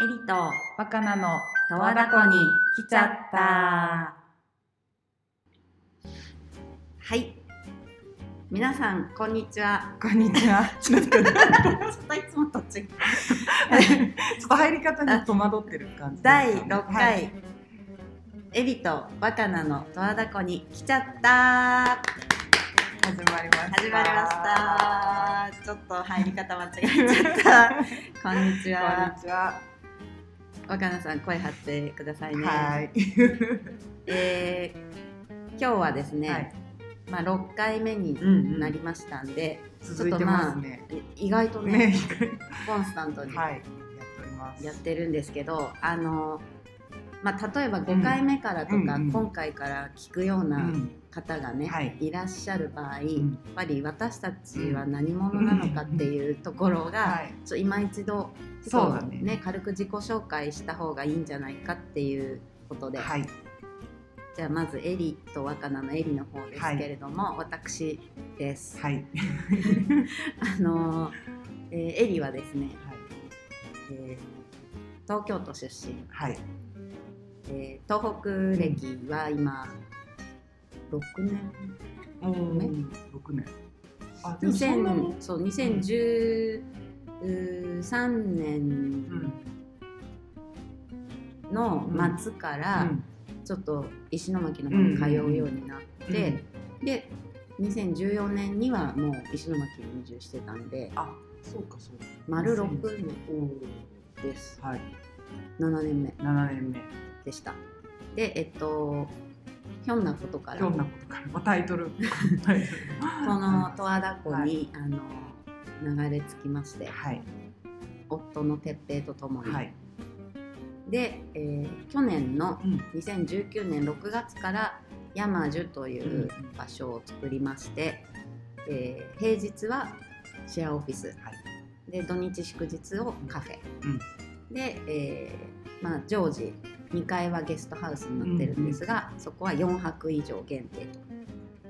エリと若菜の十和田湖に来ちゃった。はい。皆さん、こんにちは。こんにちは。ちょっといつもと違う。ちょっと入り方に戸惑ってる感じですか？第6回、はいエリと若菜の十和田湖に来ちゃった。始まりました。始まりました。ちょっと入り方間違えちゃった。こんにちこんは。若菜さん、声張ってくださいね。はい。えー今日はですね、はいまあ、6回目にうんなりましたんで、続いてますね。意外とねね、コンスタントにはい。やっております。やってるんですけど、あのまあ、例えば5回目からとか、うんうん今回から聞くようう。なん方がね、はいい、らっしゃる場合、んやっぱり私たちは何者なのかっていうところが、はい。ちょ今一度ちょっとそうだねね軽く自己紹介した方がいいんじゃないかっていうことで、はい。じゃあまずエリと若菜のエリの方ですけれども、私です。はい。あのーえーエリはですね、えー東京都出身、はい。えー東北歴は今6年うん。六年。あ、でもそんなに？2000そう2013年うん。の末からうんちょっと石巻の方に通うようになって、で2014年にはもう石巻に移住してたんであ、そうかそうか。丸6年おですはい。7年目七年目。でしたでえっとひょんなことからひょんなことから、まあ、タイトル。この十和田湖に、はいあの流れ着きましてはい。夫の哲平とともに、はい。で、えー去年のうん。2019年6月から山樹といううん場所を作りまして、えー平日はシェアオフィスはい。で土日祝日をカフェ、うんで、えーまあ、常時2階はゲストハウスになってるんですが、そこは4泊以上限定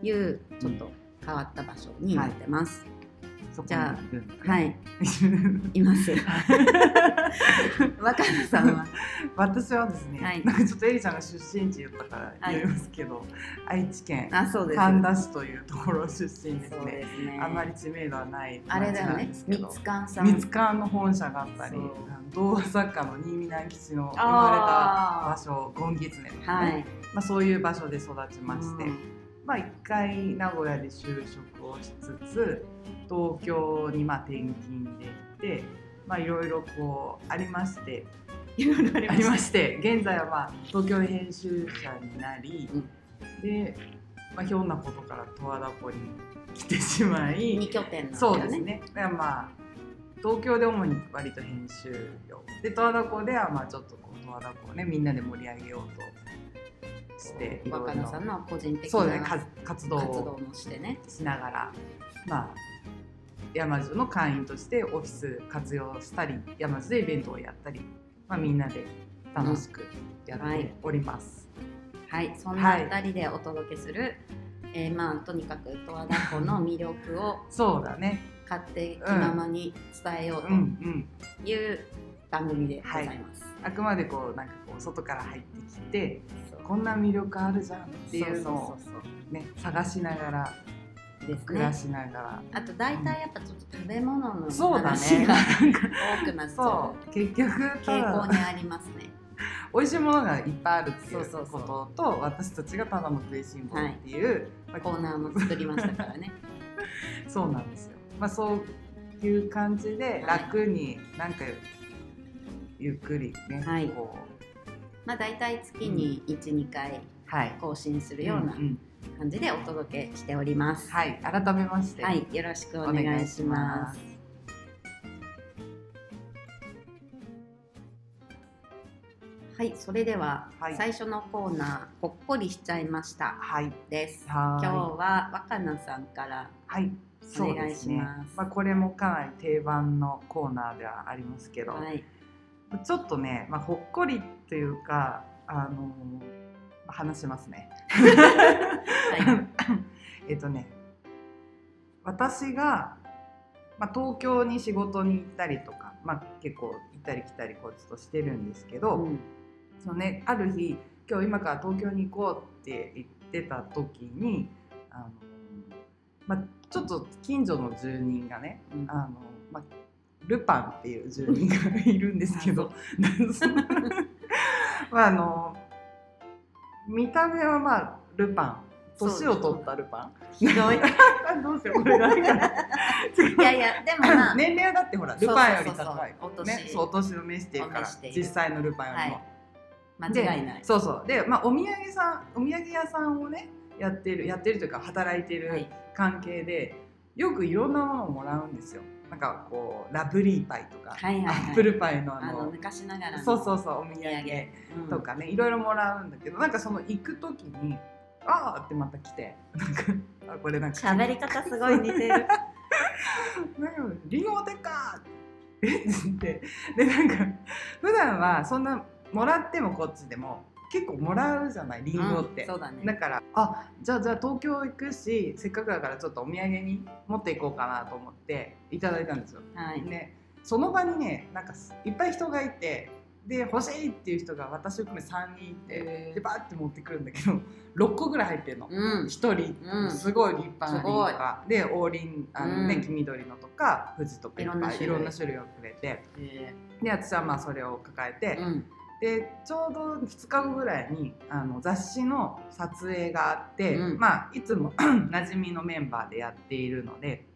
というちょっと変わった場所になってます。そこにじゃあはい、います。若菜さんは、私はですね、はい。なんかちょっとエリちゃんが出身地言ったからはい言いますけど、愛知県。神田市というところ出身ですね。ですね。あんまり知名度はないあれだよね。三つ館さん。三つ館の本社があったり童話作家の新見南吉の生まれたあ場所ゴンギツネとーかね、はい。まあ、そういう場所で育ちまして、うんまあ一回名古屋で就職をしつつ東京にまあ転勤で行ってまあいろいろこうありましていろいろありまましして現在はまあ東京で編集者になり、うんで、まあ、ひょんなことから十和田湖に来てしまい二拠点なんね。そうですね。だからまあ東京で主に割と編集業で十和田湖ではまあちょっとこう十和田湖をねみんなで盛り上げようとして若菜さんの個人的なそうねか活動活動をもしてね。しながらまあ山津の会員としてオフィス活用したり山津でイベントをやったり、まあ、みんなで楽しくやっております。はい、そんな二人でお届けする、えーまあとにかく十和田湖の魅力をそうだね。勝手気ままに伝えよううんうん。という番組でございます。あくまでこうなんかこう外から入ってきてこんな魅力あるじゃんっていうのをね探しながら。暮らしながら、あと大体やっぱちょっと食べ物のそうだね。話がなんか多くなっちゃそう。結局傾向にありますね。美味しいものがいっぱいあるっていうそうそうそう。ことと私たちがただの食いしん坊っていう、まあコーナーも作りましたからね。そうなんですよ、まあ、そういう感じで楽になんかゆっくりね、はい。こまあ大体月に1、2回うはい。更新するようなんん。感じでお届けしております。はい。改めまして、はい、よろしくおお願いします。はい、それでははい。最初のコーナー、ほっこりしちゃいました。はい。です。は今日は若菜さんからはい。お願いしです。ねます。まあ、これもかなり定番のコーナーではありますけど、はい、ちょっとね、まあ、ほっこりというかあの話しますね。はい、えっとね私が、まあ、東京に仕事に行ったりとかまあ、結構行ったり来たりこっちとしてるんですけど、うん。そのね、ある日今日今から東京に行こうって言ってた時にあの、まあ、ちょっと近所の住人がねうん。あの、まあ、ルパンっていう住人がいるんですけど まああの見た目はまあルパン。年を取ったルパン。ひどい。どうしようこれ誰か。いやいやでもまあ年齢はだってほらルパンより高い。ねそうお年を召してるから実際のルパンよりも、はい。間違いない。でそうそう。で、まあ、お土産さんお土産屋さんをねやってるやってるというか働いてるはい。関係で、よくいろんなものをもらうんですよなんかこうラブリーパイとか、はいはいはい。アップルパイのあの昔ながらのそうそうそうお土産。産。うん。とかね、いろいろもらうんだけどなんかその行く時に「ああ!」ってまた来てなんかあこれなんか喋り方すごい似てる。なんかリンゴ持ってっかって。でなんか普段はそんなもらってもこっちでも結構もらうじゃないリンゴって、うんそうだね。だからあじゃあじゃあ東京行くしせっかくだからちょっとお土産に持っていこうかなと思っていただいたんですよ。はい。ねその場にねなんかいっぱい人がいてで欲しいっていう人が私を含め3人いて、でバーって持ってくるんだけど 6個ぐらい入ってるの。うん。1人、うん。すごい立派なリンゴが。で黄輪あの、ねうん。黄緑のとか富士とかいっぱいいいろんな種類をくれて。えで私はまあそれを抱えて、ーうんでちょうど2日後ぐらいにあの雑誌の撮影があって、うん。まあいつも 馴染みのメンバーでやっているので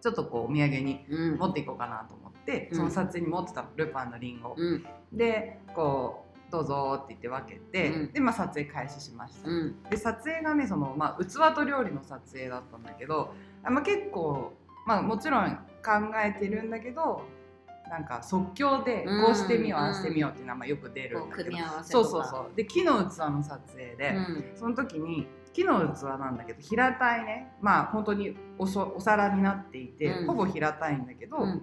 ちょっとこうお土産にうん。持っていこうかなと思って、うん。その撮影に持ってたのルパンのリンゴ、うん。でこうどうぞって言って分けて、うん。でまあ撮影開始しました。うん。で撮影がねその、まあ、器と料理の撮影だったんだけどあ、まあ、結構、まあ、もちろん考えてるんだけどなんか即興でうん。こうしてみよう、うん。ああしてみようっていうのはまあよく出るんだけど。そうそうそう。で木の器の撮影で、うん。その時に木の器なんだけど平たいねまあ本当におそお皿になっていて、うん。ほぼ平たいんだけど、うん。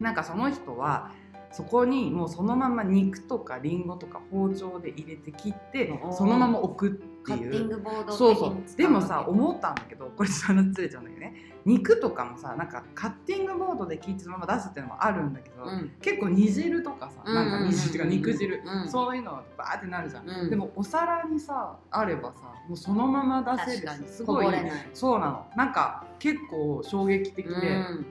なんかその人はそこにもうそのまま肉とかリンゴとか包丁で入れて切ってそのまま置くっていう。そうそう。でもさ思ったんだけどこれちょっと話ずれちゃうんだけどね。肉とかもさなんかカッティングボードで切ってそのまま出すっていうのもあるんだけど、けうん。結構煮汁とかさ、なんか煮汁っていうか肉汁、うんそういうのがバーってなるじゃん、うん。でもお皿にさあればさもうそのまま出せるしすごい。そうなの。なんか結構衝撃的で、うん。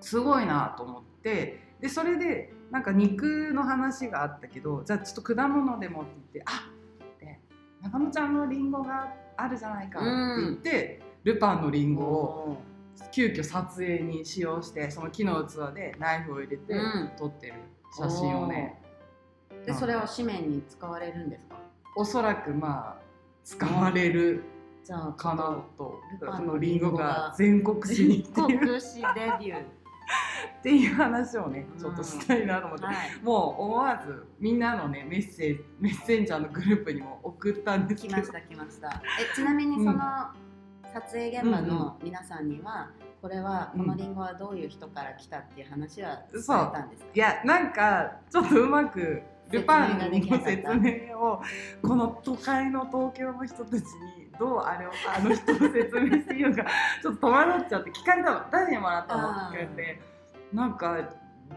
すごいなと思ってでそれでなんか肉の話があったけどじゃあちょっと果物でもって言ってあって中野ちゃんのリンゴがあるじゃないかって言って、ルパンのリンゴをお急遽撮影に使用してその木の器でナイフを入れてうん。撮ってる写真をね、ー。でそれは紙面に使われるんですか？おそらくまあ使われるじゃあかなと。ルパンそのリンゴが。が全国紙にって全いう。国紙デビューっていう話をねちょっとしたいなと思って、はい。もう思わずみんなのねメッセージメッセンジャーのグループにも送ったんですけど。来ました来ました。えちなみにその撮影現場の皆さんには、これはこのリンゴはどういう人から来たっていう話は伝えたんですか、いやなんかちょっとうまくルパンの説明をこの都会の東京の人たちにどうあれをあの人を説明していいのかちょっと戸惑っちゃって聞かれたの誰にもらったのって聞かれてなんか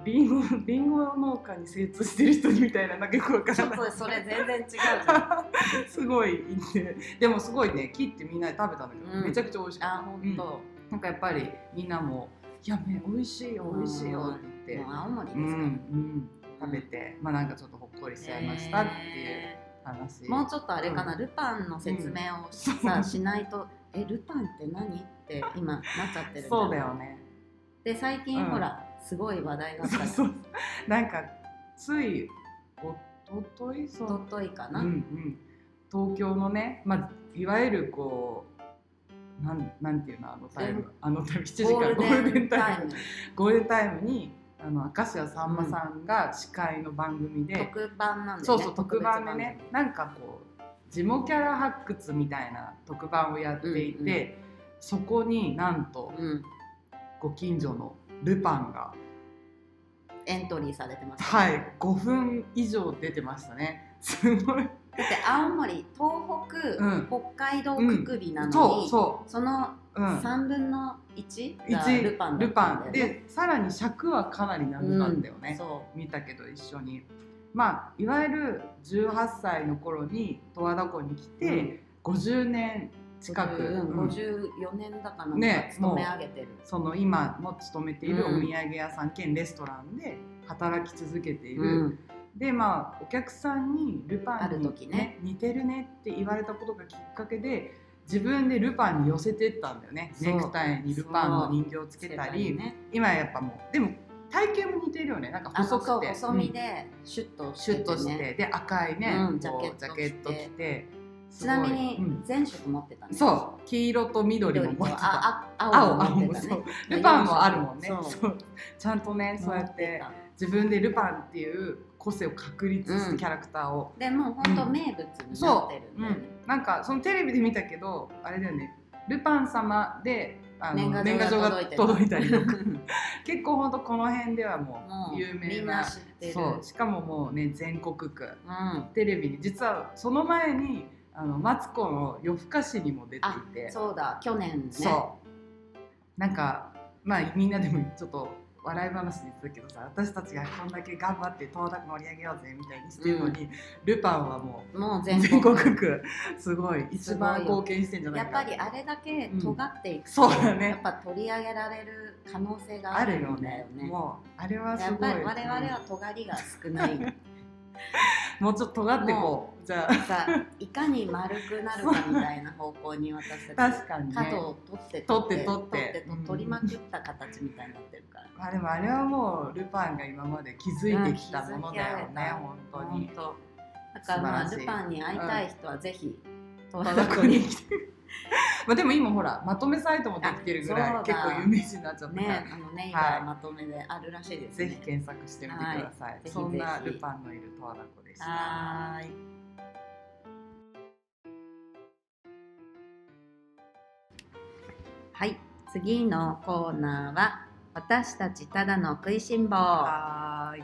リンゴリンゴ農家に精通してる人みたいななんかよくわからない。ちょっとそれ全然違うすごい言ってでもすごいね切ってみんなで食べたんだけど、うん。めちゃくちゃ美味しかったあ本当、なんかやっぱりみんなも「いやめ美味しいよ美味しいよ」って言って青森ですうんうん、食べて、まあなんかちょっとほっこりしちゃいましたっていうえ話、ーもうちょっとあれかな、うん。ルパンの説明をさ、うん。しないとえルパンって何？って今なっちゃってる そうだよね。で最近、うん。ほらすごい話題だった。そうそう。なんかついおととい？そおうとといかな、うんうん、東京のね、まあ、いわゆるこうなんなんていうのあのタイム？あのタイム？7時間ゴールゴールデデンタイム。ゴールデンタイムにあの明石家さんまさんが司会の番組で、特番なんで、ね、そうそう特番で別ね。なんかこうジモキャラ発掘みたいな特番をやっていて、うんそこになんとうん、ご近所のルパンがエントリーされてます、はい5分以上出てましたね。すごいだって青森東北、うん。北海道くくりなのに、そうそそのう、うん、3分の1が一ルパンだったんだよね。でさらに尺はかなり長かったよね、そ見たけど一緒に。まあいわゆる18歳の頃に十和田湖に来て、50年う近く、50うん54年だかなんかね勤め上げてる、その今も勤めているおうん。土産屋さん兼レストランで働き続けている、うんでまあお客さんにルパンに、ある時ね。似てるねって言われたことがきっかけで自分でルパンに寄せてったんだよね。ネクタイにルパンの人形をつけたり、ね、今やっぱもうでも体型も似てるよね。なんかあ細くて。細身でシュッとシュッとして。ねで赤いね、うんジャケットジャケット着て。ちなみにうん。全色持ってたね、そう。黄色と緑も持ってた。ああ青青も青もそう。ルパンもあるもんね。そう。ちゃんとねそうやって自分でルパンっていう個性を確立しうん。てキャラクターを、でもう本当名物になってるんだよね、なんかそのテレビで見たけどあれだよね。ルパン様であの年賀状がが届いたりとか。も 結構ほんとこの辺ではもうう有名な。そう。しかももうね全国区。うん。テレビに。実はその前にあのマツコの夜更かしにも出ていて。そうだ。去年ね。そう。なんかまあみんなでもちょっと笑い話で言ってたけどさ私たちがこんだけ頑張って東大盛り上げようぜみたいにしてるのに、ルパンはもうもう全全国国区すごい一番貢献してんじゃないやっかぱりあれだけ尖っていくと、そうだね。やっぱ取り上げられる可能性がああるるよね。んだよね。もうあれはすやっごいぱり我々は尖りが少ない もうちょっと尖ってこう。じゃさいかに丸くなるかみたいな方向に私あたち確かにね。角を取って取って取って取りまくった形みたいになってるから。まあでもあれはもうルパンが今まで築いてきたものだよね、うん本当に。だからまあルパンに会いたい人はぜひ十田湖に あでも今ほらまとめサイトもできてるぐらい結構有名人になっちゃったから、ねあのネイバはい。ーまとめであるらしいですぜね。ひ検索してみてください、はい。そんなルパンのいる十和田湖でした。はーい。はい、次のコーナーは私たちただの食いしん坊。はーい。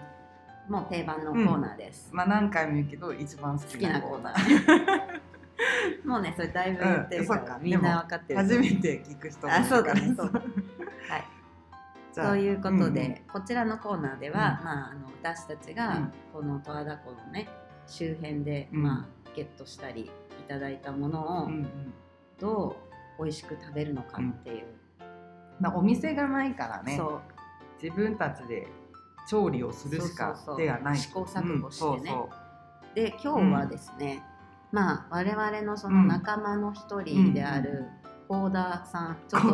もう定番のコーナーです。まあ何回も言うけど一番好好きなコーナー。もうね、それだいぶ言ってるから、うんみんな分かってる。初めて聞く人あ、そうだね。そうだはい。ということで、んん。こちらのコーナーでは、うん。まあ、あの私たちが、うん。この十和田湖のね周辺で、うん。まあ、ゲットしたりいただいたものをどう美味しく食べるのかっていう、まあ、お店がないからねそう。自分たちで調理をするしかそうそうそう。手がない。試行錯誤してね。うんそうそう。で今日はですね、まあ我々のその仲間の一人である幸田さん、ちょっと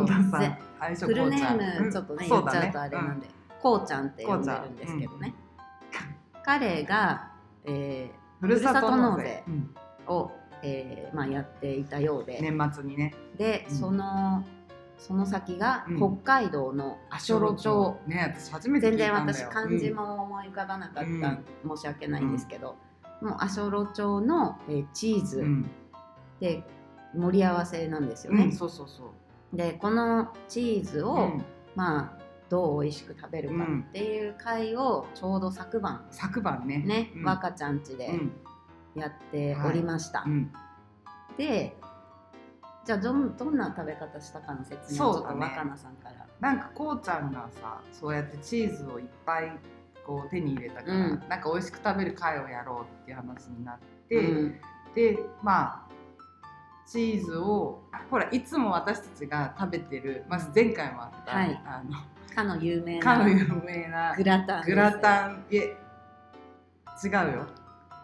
フルネームちょっとね、うん言っちゃそうとあれなんで、こうちゃんって呼んでるんですけどね、彼が、えーふるさと納税、うん。を、えーまあ、やっていたようで、年末にね。で、うん。そのその先がうん。北海道の足寄町、ね私初めて聞全然私漢字も思い浮かばなかった、うん。申し訳ないんですけど、もう足寄町の、えーチーズうん。で盛り合わせなんですよね。うんそうそうそう。でこのチーズを、うん。まあどう美味しく食べるかっていう会をちょうど昨晩昨晩ね。ね、うん。若ちゃん家でうん。やっておりました。うんでじゃあどんどんな食べ方したかの説明をちょっと若菜さんから。なんかこうちゃんがさそうやってチーズをいっぱいこう手に入れたから、うん。なんか美味しく食べる会をやろうっていう話になって、うん。でまあチーズをほらいつも私たちが食べてるまず前回もあった、はい。あのかの有名なかの有名なグラタングラタンいえ違うよ。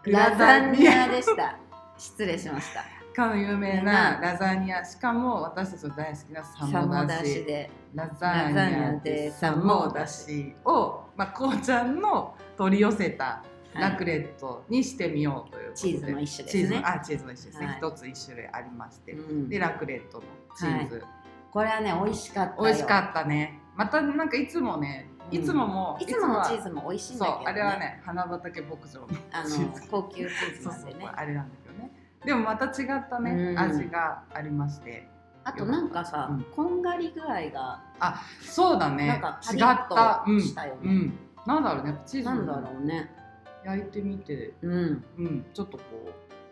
ラザニアでした。失礼しましたかの有名なラザニア。しかも私たちの大好きなササモモだしで。ラザニアでサモだしを、まあ、こうちゃんの取り寄せたラクレットにしてみようというチーズの一種ですね。あチーズの一種ですね。はい。一、つ一種類ありまして、うん。でラクレットのチーズ、これはね美味しかったよ。美味しかったね。またなんかいつもねうん。いつもも、いつものチーズズも美味しいんそうだけど、ね、あれはね花畑牧場のあのチーズ。高級チーズそうそうなんでねあれなんだけど。ねでもまた違ったね、うん。味がありまして。あとなんかさ、うん。こんがり具合があそうだね。なんかパ違った。としたよね。うん、うん、なんだろうねチーズ。なんだろうね。焼いてみて。うん。うん。ちょっと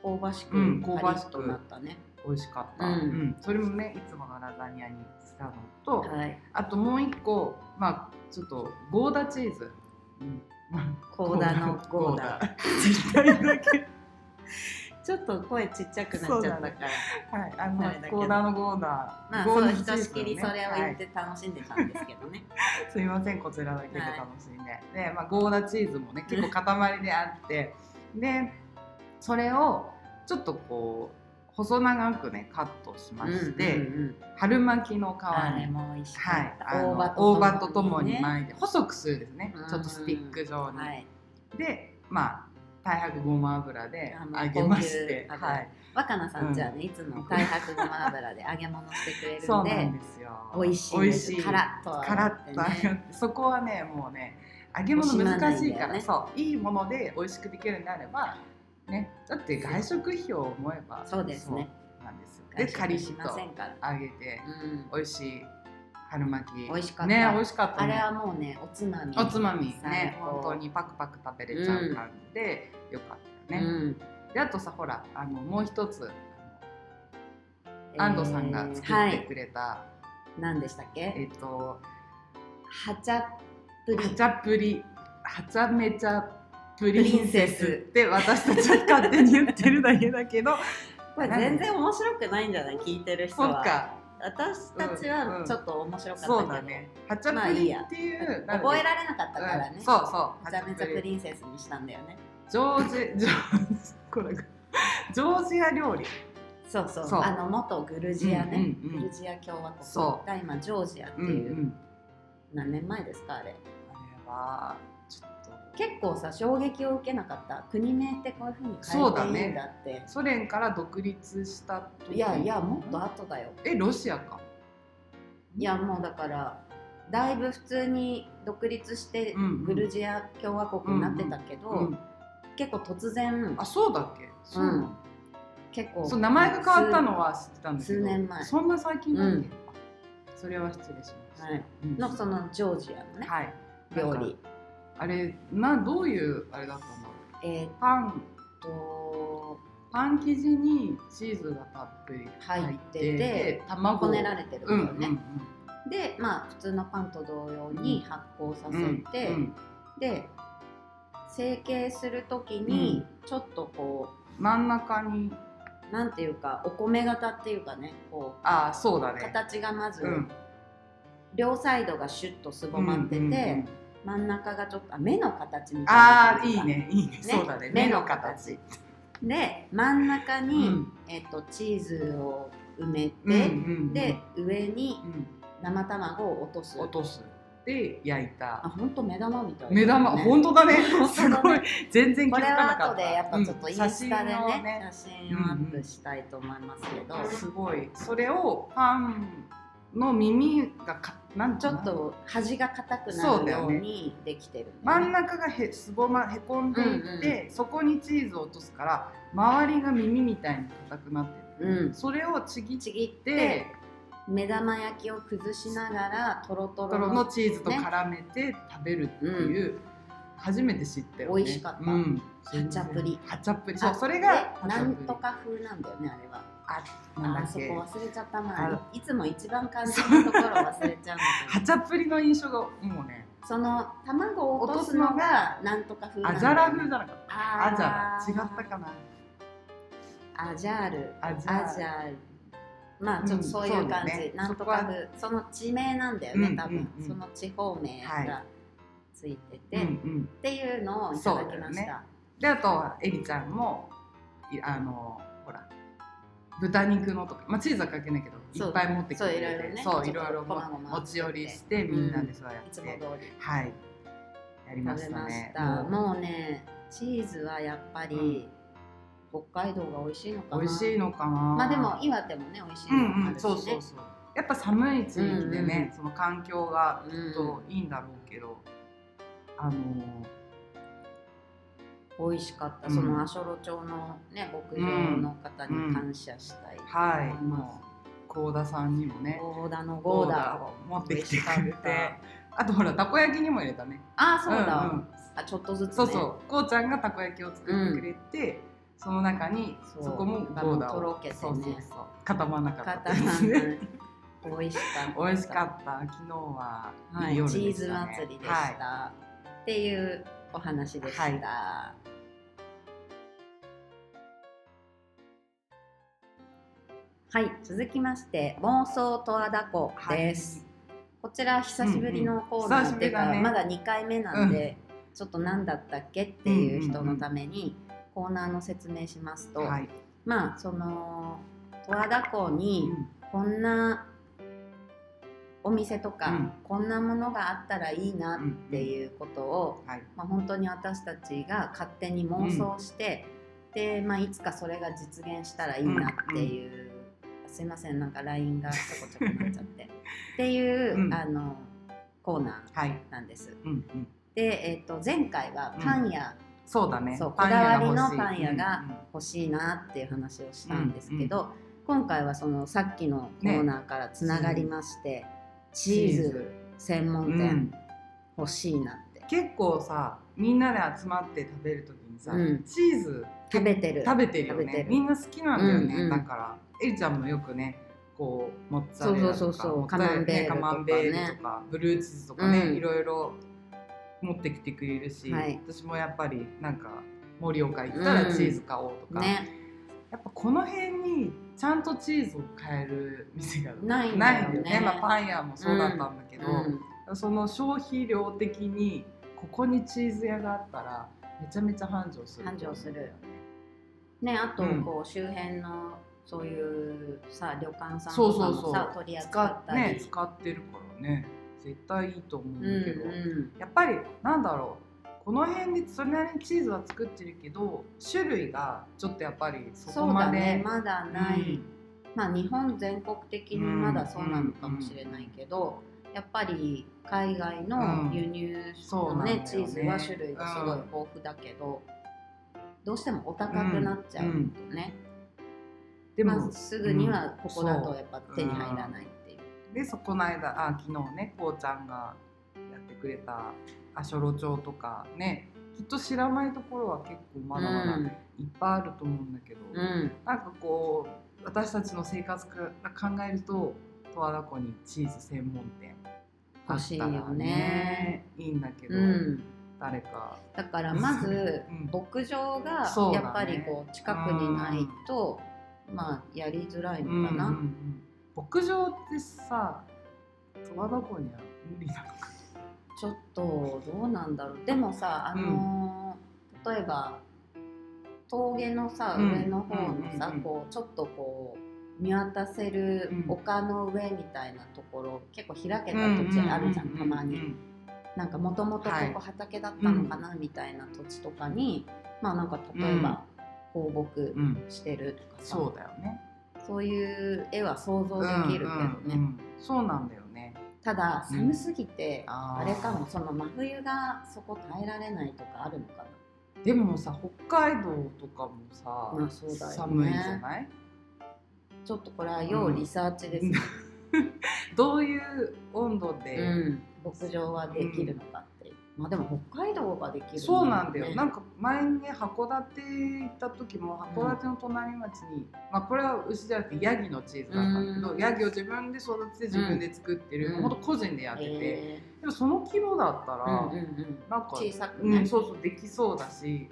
こ香ばしく、うん香ばしく。なったね。美味しかった、うん。うん。それもねいつものラザニアにしたのと、はい。あともう一個まあちょっとゴーダチーズ、うん、コーダのゴーダ。絶対だけちょっと声ちっちゃくなっちゃったから。はいあのあれだけど。ゴーダのゴーダまあそうひとしきりそれを言っはいて楽しんでたんですけどね。すみませんこちらだけで楽しんで、で、まあ、ゴーダチーズもね結構塊であって。でそれをちょっとこう細長くねカットしまして、春巻きの皮に。はい大大葉葉とともにね。巻いて。細くするですね。うんちょっとスティック状に、はい。でまあ大白ごま油で揚げまして。はい。若菜さんじゃあね、いつも大白ごま油で揚げ物してくれるそうんなでんですよ。美味しいんです。美味しい。カラッとカラッとそこはね。もうね揚げ物難しいからね。そう。いいもので美味しくできるんであればねだって外食費用を思えばそうですね。なんですよ。で外カリッとませんから。揚げてうん。美味しい春巻き。美味しかった。ね美味しかったね。あれはもうね、おつまみ。おつまみ。最ね高。本当にパクパク食べれちゃう感じで、よかったよね、うん。であとさほらあのもう一つ安藤さんが作ってくれた、はい、何でしたっけ？えっ、とはちゃぷり。はちゃプリはちゃめちゃプリンセス。って私たちは勝手に言ってるだけだけど。これ全然面白くないんじゃない？聞いてる人は。そっか私たちはちょっと面白かったけど、そうだね。はちゃプリっていう、なんだっけ覚えられなかったからね、うん。そうそう。はちゃめちゃプリンセスにしたんだよね。ジョージジョージこれジョージア料理。そうそう。そう。あの元グルジアね、うんうんうん。グルジア共和国が今ジョージアってう。んういう、ん。何年前ですかあれ。あれは結構さ衝撃を受けなかった？国名ってこういうふうに変えていいんだって。ソ連から独立した時いやいやもっと後だよ。えロシアか？いやもうだからだいぶ普通に独立してうんうん。グルジア共和国になってたけど、うん結構突然あそうだっけ？そう。なの結構そう名前が変わったのは知ってたんだけど。数年前。そんな最近だっけ、うん。それは失礼しました、はい。うん。のそのジョージアのね、はい。料理あれなどういうあれだったんだろう？えー。っパンとパン生地にチーズがたっぷり入ってて卵。こねられてるんだよね、でまあ普通のパンと同様に発酵させて、うんで成形する時にちょっとこ真ん中に。うなんていうかお米型っていうかねこあそうだうね。形がまず、うん。両サイドがシュッとすぼまってて、真ん中がちょっとあ目の形みたいなあーいいね。いいね。そうだね。目の形。で真ん中に、うん。えっとチーズを埋めて、うんうんうん。で上にうん。生卵を落とす。落とす。で焼いあた本当目玉みたいな、目玉、本当だね。すごい。全然気づこれはかなかった。後でやっぱちょっとインスタでうんね,、写写真をアップしたいと思いますけど、すごい。それをパンの耳がかなんちょっと端が硬くなるようにできてるんだ真ん中がへすぼまへこんでいって、うんそこにチーズを落とすから周りが耳みたいに硬くなってる、うん。それをちぎっちぎってて目玉焼きを崩しながらとろととろろののチーズと絡めて食べるっていう、初めて知ったよね。美味しかった。うん、はちゃぷり。はちゃぷり。そうあそれがなんとか風なんだよねあれはあなんだあそこっけ忘れちゃったあな。いつも一番肝心なところ忘れちゃうんだけはど。ちゃぷりの印象がもうねその卵を落とすのがなんとか風なんだよねあじゃら風じゃなかったああじゃーら違ったかなアジャール。あじアジャール。まあちょっとそういう感じ。うんねなんとか風。その地名なんだよね、多分。うんうんうんその地方名がついてて、うんうっんていうのをいただきました。そうだよであとエリちゃんもいあの豚肉のとか、まあ、チーズはかけないけどいっぱい持ってきてくれてそういろいろ持ち寄りしてみんなでそうやって、いつも通り。はい。やりまししたね。た。もう。ね、チーズはやっぱり、北海道が美味しいのかな。美味しいのかな。まあでも岩手もね美味しいうんうんのもあるしね。そうそう。そうやっぱ寒い地域でね、うんその環境がうんといいんだろうけど、あの美味しかった、うん。その足寄町のね牧場の方に感謝したい、はい思いまもう幸田さんにもねゴーダのゴーゴーダダを持ってきてくれて。あとほらたこ焼きにも入れたね。ああそうだ、んん。あちょっとずつ、ね、そうそう。こうちゃんがたこ焼きを作ってくれて、その中にそこもがゴーダを。とろけてね。そうそうそう。固まらなかった。ですねる美味しかった。美味しかった。昨日ははい。チーズ祭りでした、っていうお話でした、はいはい、続きまして妄想十和田湖はい。です、こちら久しぶりのコーナーっていうか、うんうんね。まだ2回目なんで、ちょっと何だったっけっていう人のためにコーナーの説明しますと、はい、まあその十和田湖にうん。こんなお店とか、うん。こんなものがあったらいいなっていうことを、はい。まあ、本当に私たちが勝手に妄想して、で、まあ、いつかそれが実現したらいいなっていう、すいませんなんか LINE がちょこちょこなっちゃって。っていう、うん。あのコーナはい。ーなんです。うんうん、で、えー、と前回はパン屋。そうだね。そうパン屋が欲しいこだわりのパン屋がうんうん。欲しいなっていう話をしたんですけど、今回はそのさっきのコーナーからつながりまして、チーズ専門うん。店欲しいなって、結構さみんなで集まって食べるときにさ、うん。チーズ食べてる。食べてるよ食べてる。ねみんな好きなんだよね、うんうん。だからエリちゃんもよくねこうモッツァレラとかカマンベールとかね。ベールとかブルーチーズとかね、うん。いろいろ持ってきてくれるし、はい。私もやっぱりなんか盛岡行ったらチーズ買おうとか、ね。やっぱこの辺にちゃんとチーズを買える店がないんだよね。まあ、パン屋もそうだったんだけど、うん。その消費量的にここにチーズ屋があったらめちゃめちゃ繁盛する。繁盛するよね。ねあとうん。こう周辺のそういうさ旅館さんとかそうそうもさ取り扱使ったり、ね使ってるからね。絶対いいと思うんうんだけど、うん。やっぱりなんだろう。この辺でそれなりにチーズは作ってるけど種類がちょっとやっぱりそこまで。だね。まだない、うん。まあ日本全国的にまだそうなのかもしれないけど、やっぱり海外の輸入のね,、ね。チーズは種類がすごい豊富だけど、どうしてもお高くなっちゃうとね、でも、まあ、すぐにはここだとう。んやっぱ手に入らないっていう。でそこの間あ昨日ねこうちゃんがやってくれたアショロ町とかねきっと知らないところは結構まだまだうんいっぱいあると思うんだけど、うん。なんかこう私たちの生活から考えると十和田湖にチーズ専門店あ欲ったらしいよね。いいんだけど、うん、誰か。だからまずうん。牧場がやっぱりこう近くにないと、まあやりづらいのかな。うんうんうん。牧場ってさ十和田湖には無理なのかちょっとどうなんだろう。でもさあのー例えば峠のさ、うん。上の方のさ、うんうんうん。こうちょっとこう見渡せるうん。丘の上みたいなところ、結構開けた土地あるじゃん,、たまに。なんかもともとこはいこ畑だったのかな、みたいな土地とかにまあなんか例えば放牧うん。してるとかさ、そうだよね。そういう絵は想像できるけどね、うんうんうん。そうなんだよね。ただうん。寒すぎて、あれかもその真冬がそこ耐えられないとかあるのかでもさ北海道とかもさ、まあそうだよね。寒いじゃない？なちょっとこれは要リサーチですね、どういう温度で、うん。牧場はできるのか。ってまあでも北海道ができるそうなんだよ、なんかか前にね函館行った時も函館の隣町に、まあこれは牛じゃなくてヤギのチーズだったんだけど、うん。ヤギを自分で育てて自分で作ってる、うん。ほんと個人でやってて、え。でもその規模だったーら、うんうんうん、なんか、小さくね、うん、そうそうできそうだし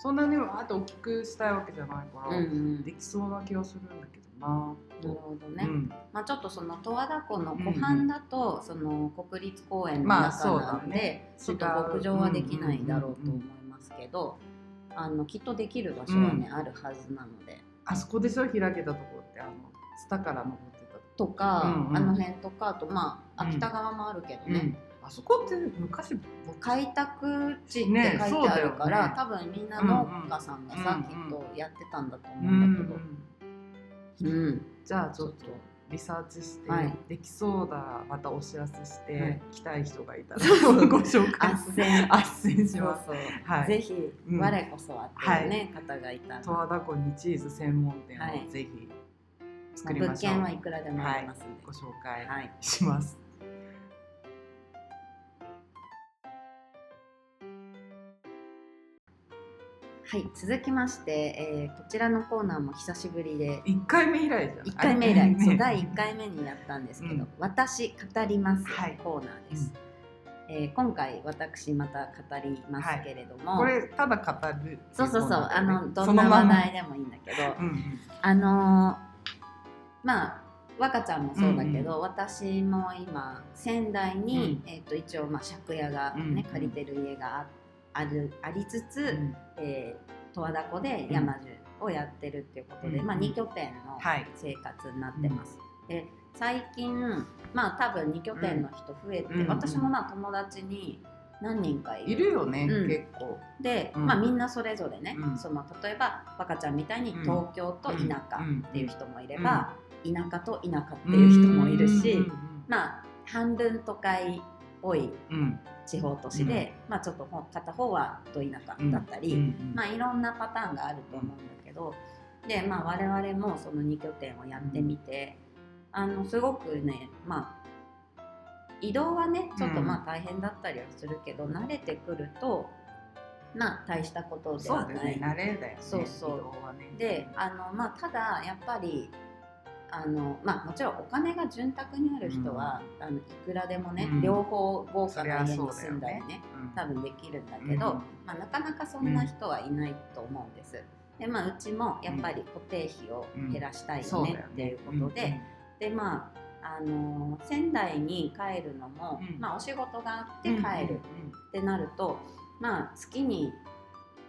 そんなにわーって大きくしたいわけじゃないから、うんうん。できそうな気がするんだけどな。なるほどね、うん。まあ、ちょっとその十和田湖の湖畔だと、その国立公園のまあ中そうだなので、ね。ちょっと牧場はできないだろうと思いますけど、あのきっとできる場所はね、あるはずなので。あそこでしょ開けたところってあのツタから登ってたとか、うんうん。あの辺とかあとまあうん秋田側もあるけどうん。ね、あそこって昔開拓地ってね書いてあるから、そうだよね。多分みんな農家さんがさ、うんうんきっとやってたんだとう思うんだけど、んうんじゃあちょっとリサーチして、はい。できそうだまたお知らせして、はい。来たい人がいたらそう ご紹介。斡旋斡旋しそうます。そう、はい。ぜひ、うん。我こそはっていうね、方がいたら、十和田湖にチーズ専門店はいをぜひま作あ物りましょう、件はいくらでもありますんで、ご紹介はい。します、はい続きまして、えーこちらのコーナーも久しぶりで。一回目以来じゃん。1回目以来、ねそう第1回目にやったんですけど「うん。私語ります」はい。コーナーです、えー今回私また語りますけれども、これただ語るっていそうそうそう、あのどんな話題でもいいんだけど、うんうん。あのーまあ若ちゃんもそうだけど、私も今仙台に、えー、と一応まあ借家がね、うん借りてる家がああるあり十和田湖で山樹をやってるっていうことで、うんまあ、2拠点のはい。生活になってます。で最近まあ多分2拠点の人増えて、うん。私もまあ友達に何人かいる。よね、うん。結構。で、うん。まあ、みんなそれぞれね、うん。その例えば若ちゃんみたいにうん。東京と田舎うん。っていう人もいれば、田舎と田舎っていう人もいるし、うん。まあ半分都会っぽいうん。うん地方都市で、まあ、ちょっとほ片方はど田舎だったり、うん。うん。まあ、いろんなパターンがあると思うんだけどで、まあ、我々もその2拠点をやってみて、あのすごくね、まあ、移動はねちょっとまあ大変だったりはするけど、慣れてくるとまあ大したことでそうはない。だよね、慣れだよね。そうそう。移動はね。であの、まあ、ただやっぱりあの、まあ、もちろんお金が潤沢にある人は、あのいくらでもね、うん。両方豪華な家に住んだりねうん。多分できるんだけど、うん。まあ、なかなかそんな人はいないと思うんです。でまあ、うちもやっぱり固定費を減らしたいよねっていうことで、でまああの仙台に帰るのも、うん。まあ、お仕事があってうん帰るってなると、まあ、月に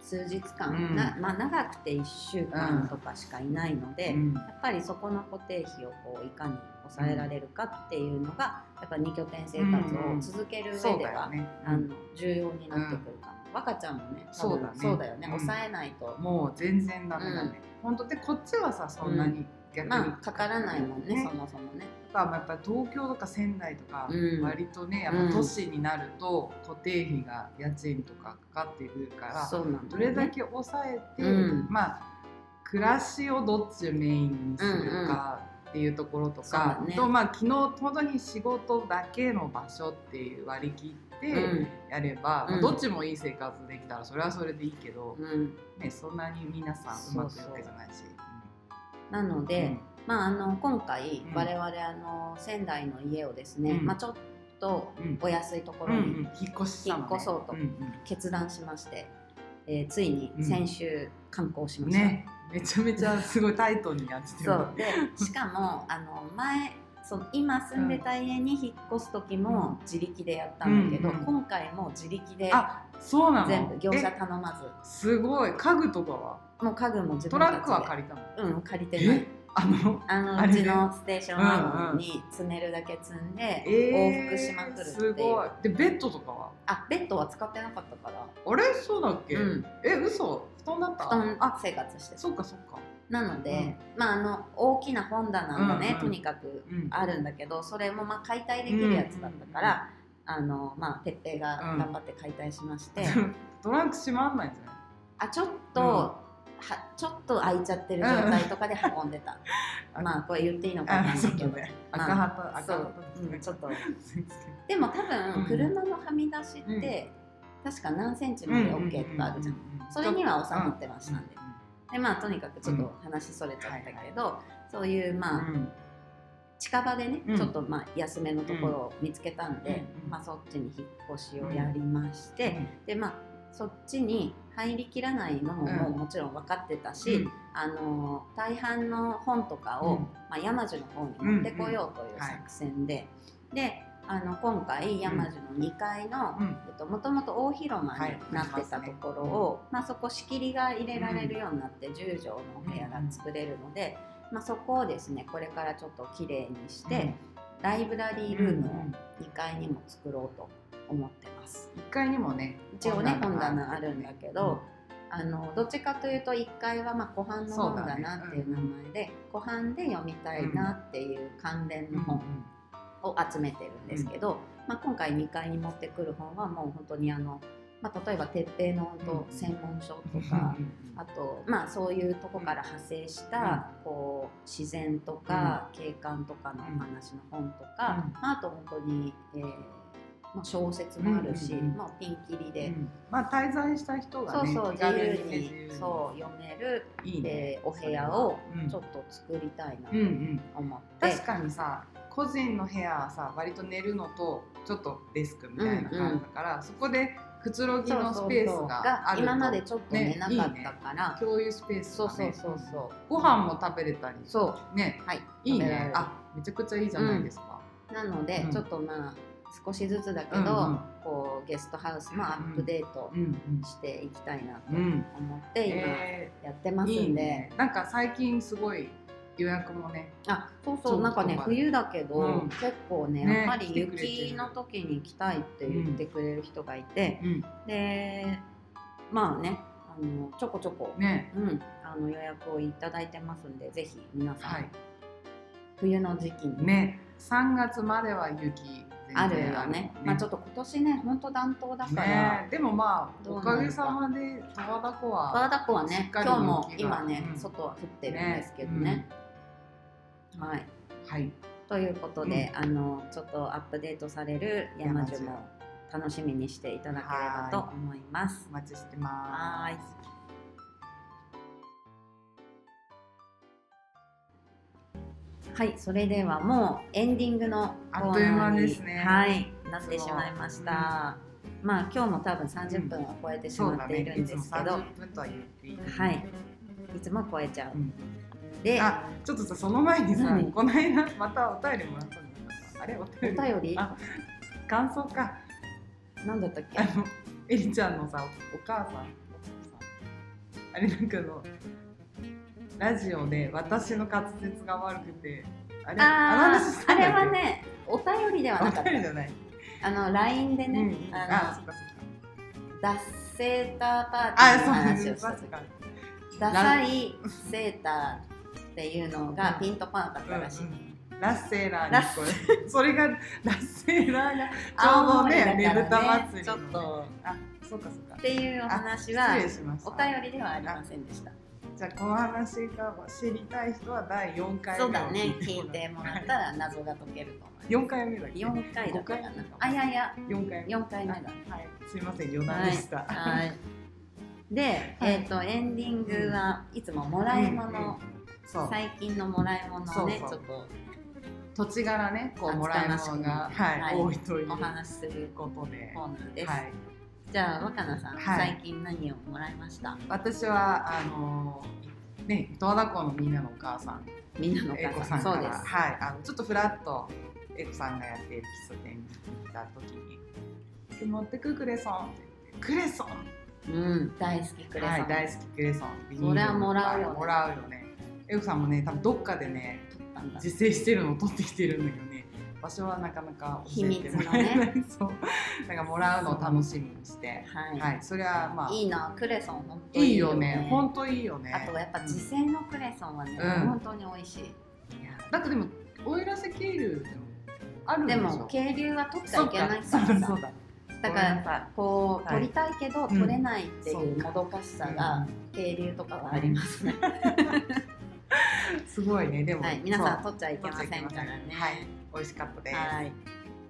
数日間、うん。なまあ、長くて1週間とかしかいないので、うん。やっぱりそこの固定費をこういかに抑えられるかっていうのが、やっぱ2拠点生活を続ける上では、ね。あの重要になってくるかも。若ちゃんもね、そうだね。そうだよね、うん抑えないと。もう全然ダメだね。本当でこっちはさそんなに逆に、まあかからないもんね、そもそもね。だからやっぱり東京とか仙台とか、うん。割とねやっぱ都市になると固定費が家賃とかかかってくるから、そうなんだどれだけ抑えて、うん。まあ暮らしをどっちをメインにするかっていうところとそうか、だね。とまあ昨日本当に仕事だけの場所っていう割り切ってうん。やれば、うん。まあどっちもいい生活できたらそれはそれでいいけど、うん、ね、そんなに皆さんうまくいくわけじゃないし。なので、まあ、あの今回、うん。我々あの仙台の家をですね、うん。まあ、ちょっとうん。お安いところに引っ越そうと決断しまして、えーついにうん。先週観光しました。ね。めちゃめちゃすごいタイトにやってそう。でしかもあの前そう今住んでた家に引っ越す時も自力でやったんだけど、うんうん今回も自力であそうなの？全部業者え頼まず。すごい。家具とかは？もう家具も自ト分たちで。ラックは借りたの？うん借りてない。え？あのあのうちのステーションワゴンに積めるだけ積んで、往復しまくるっていう。すごい。でベッドとかは？あベッドは使ってなかったから。あれ？そうだっけ、うん。え嘘？布団だった？布団あ生活してそっかそっかなので、まああの大きな本棚がね、とにかくうん。あるんだけどそれもまあ解体できるやつだったから、あのまあ哲平が頑張って解体しまして、トランク閉まんないんじゃないあちょっと、うん。はちょっと開いちゃってる状態とかで運んでた、うん。まあこれ言っていいのかないけど、赤旗赤そう旗、うん、ちょっと。でも多うん。分車のはみ出しって、確か何センチまで OK とかあるじゃん,、それには収まってましたんで、でまあとにかくちょっと話それちゃったけど、そういうまあ、うん。近場でね、うん。ちょっとまあ安めのところを見つけたんで、うん。まあ、そっちに引っ越しをやりまして、でまあそっちに入りきらないのもうん。もちろん分かってたし、あの大半の本とかを、うん。まあ、山樹の方に持ってこようという作戦で、であの今回山樹の2階の、うん。えっと、もともと大広間になってたところを、まあ、そこ仕切りが入れられるようになって10畳のお部屋が作れるので、まあ、そこをですねこれからちょっときれいにして、ライブラリールームを2階にも作ろうと思ってます。1階にもね一応ね本本棚あるんだけど、あのどっちかというと1階はまあ湖畔の本棚っていう名前で、湖畔で読みたいなっていう関連の本を集めてるんですけど、まあ、今回2階に持ってくる本はもう本当にあの、まあ、例えば哲平の本当専門書とか、あと、まあ、そういうとこから派生した、こう自然とか景観とかのお話の本とか、まあ、あと本当に、えーまあ、小説もあるし、うん。うピンキリで、うん。まあ滞在した人がねそうそう自由ねにそう読めるいいねでお部屋をうん。ちょっと作りたいなと思って、確かにさ個人の部屋はさ割と寝るのとちょっとデスクみたいな感じだから、そこでくつろぎのスペースがあると。今までちょっと寝なかったから、共有スペースそうそうそうそう。ご飯も食べれたりそう。ね。はい。いいね。あめちゃくちゃいいじゃないですか、なので、うん。ちょっとまあ少しずつだけど、うんうん。こうゲストハウスもアップデートうんうん。していきたいなとうん思って今えやってますんで、ーいいね。なんか最近すごい予約もね。あそうそうなんかね冬だけど、うん。結構ねねやっぱり雪の時に来たいって言ってくれる人がいて、うん。でまあねあのちょこちょこ、ね。うん、あの予約をいただいてますんでぜひ皆さん、はい。冬の時期に、ね3月までは雪あるよね。まあちょっと今年ねほんと暖冬だから、ねでもまあおか。かげさまで十和田湖はバーダ湖はね今日も今ね、うん。外は降ってるんですけどねはい。はい。ということで、あのちょっとアップデートされる山樹も楽しみにしていただければと思います。お待ちしてます。はーい。はい、それではもうエンディングのコーナーにね。はい、なってしまいました。まあ今日も多分30分は超えてしまっているんですけど、30分とは言っていい。はい、いつも超えちゃう。うんで、あちょっとさその前にさ何？この間またお便りもらったんだけどさあれ？おお便り？便り？あ感想か。なんだったっけ？あ？のエリちゃんのさお母さんあれなんかのラジオで私の滑舌が悪くてあれ？ああれはね、お便りではなかった。お便りじゃない、あの LINE でね、うん、ああそっかそっか。のダッセーターパーティあーの話そうをしたダサいセーターっていうのがうんピンとこなかったらしい。うんうんラッセーラーにこれそれがラッセーラーが ちょうどねねぶた祭りちょっのとあそうかそうか。っていうお話あはお便りではありませんでした。じゃあこの話が知りたい人は第4回目そうだね、を聞いてもらったら謎が解けると思います。4回目だっけ？4回だかな。五回。あ、いやいや、4回目。4回目だ。はい。すいません余談でした、はい。で、はい。えっ、と、エンディングはいつももらい物、最近のもらい物をね、ちょっと土地柄ねこうもらい物が、はいはい多いというお話しすることで、コーナーです。はい、じゃあ、若菜さん、はい最近何をもらいました？私はあのね十和田湖のみんなのお母さんみんなのお母さん。そうです。はいあのちょっとフラッと英子さんがやっている喫茶店に行った時に「今日持ってくクレソン」って言って「クレソン!」うん、大好きクレソン。はい、大好きクレソン。それはもらうよねもらうよね。エフさんもね、多分どっかでね、自生してるのを取ってきてるんだけどね、場所はなかなか教えてもらえ秘密のない。そう。なんかもらうのを楽しみにして。はい。はい、それはまあ、いいな、クレソン、本当いいよね。本当いいよね。あとやっぱ自生のクレソンはね、うん本当に美味しい。いやだってでも、奥入瀬渓流でもあるんででしょ？も渓流は取っちゃいけないかそうらそうだ。だからやっぱこう、はい取りたいけどうん取れないっていうもどかしさが渓流とかはありますね。すごいね。でも、はい、皆さん取っちゃいけませんからね。はい、美味しかったです。はい。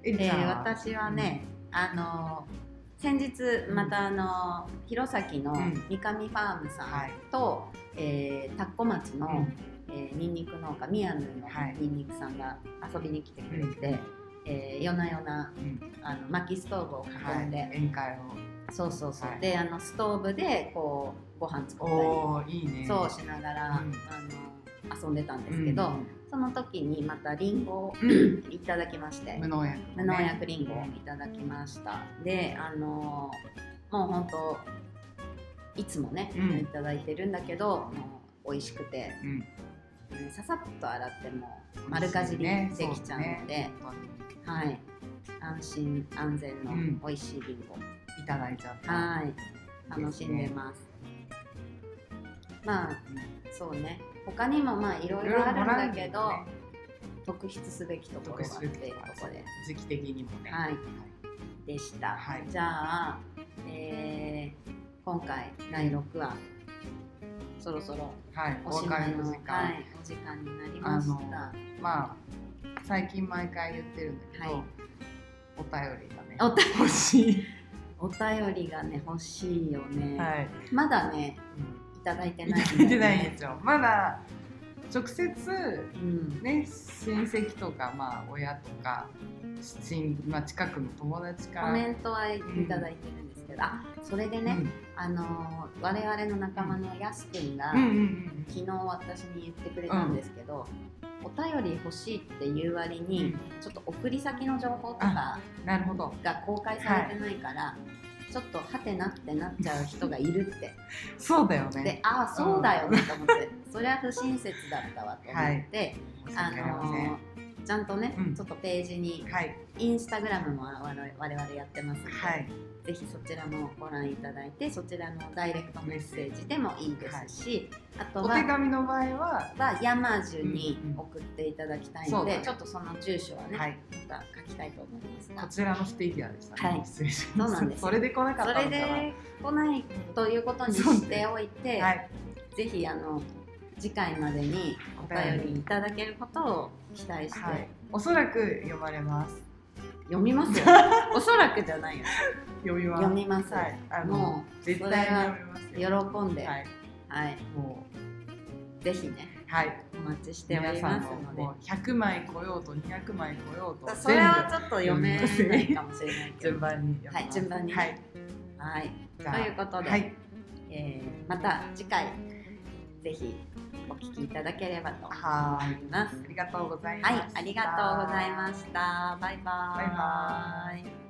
エリでちゃんは私はね、あの先日またあの弘前のうん。三上ファームさはい。んと、えー田子町の、うん。えー、ニンニク農家宮野のはい。ニンニクさんが遊びに来てくれて、えー夜な夜なうん。あの薪ストーブをはい囲んで、宴会を。そうそうそう、はい。であのストーブでこうご飯作ったりいいね。そうしながら、うん。あの遊んでたんですけど、うん。その時にまたリンゴをうん。いただきまして、無農薬、無農薬リンゴをいただきました。で、あのもう本当いつもね、うん。いただいてるんだけど、もう美味しくて、うん、うんささっと洗っても丸かじりね。できちゃうので、そうね。はい、安心安全のうん。美味しいリンゴ、いただいちゃった。はい、楽しんでます。まあ、そうね、他にもまあいろいろあるんだけど、特筆すべきところはっていうところで。時期的にもね。はいでした。はいじゃあ、えー今回第6話、そろそろはい、おおし別まいのれの時間。はい、お時間になりました。まあ最近毎回言ってるんだけど、はいお便りがねお便欲しい、お便りがね 欲しいよね、はいまだねいただいてないいただいてないんですよ。まだ直接うん。ね親戚とかまあ親とか親、まあ、近くの友達からコメントはいただいてるんですけど、あそれでね、あのー我々の仲間のやすくんが、うん、うんうんうん。昨日私に言ってくれたんですけど、お便り欲しいっていう割に、ちょっと送り先の情報とかなるほど。が公開されてないから、ちょっとはてなってなっちゃう人がいるって。そうだよね。でああそうだよねと思って、それは不親切だったわと思って、あ申し訳あのーちゃんとね、うん。ちょっとページにはい。インスタグラムも我々やってますので、はい。ぜひそちらもご覧いただいてそちらのダイレクトメッセージでもいいですし、あとお手は紙の場合はは山樹にうんうん送っていただきたいので、そうだねちょっとその住所はね、はい。また書きたいと思います。がこちらのステーキアでしたね、はい。失礼しましたそうなんですそれで来なかっそれたのかな。で来ないということにしておいて、はい。ぜひあの次回までにお便りいただけることを期待して、はい、おそらく読まれます。読みますよ。おそらくじゃないよ。読みます。読みます、はい。あのもう絶対喜よ。んで、はい。はい、もぜひねうはい。お待ちしておりますので。ももう100枚来ようと200枚来ようとそれはちょっと読めないかもしれないけど。順番にはい順番に。はい。はい。ということではい。えーまた次回ぜひお聞きいただければと思はいいます。ありがとうございました。はいありがとうございました。バイバーイ。バイバーイ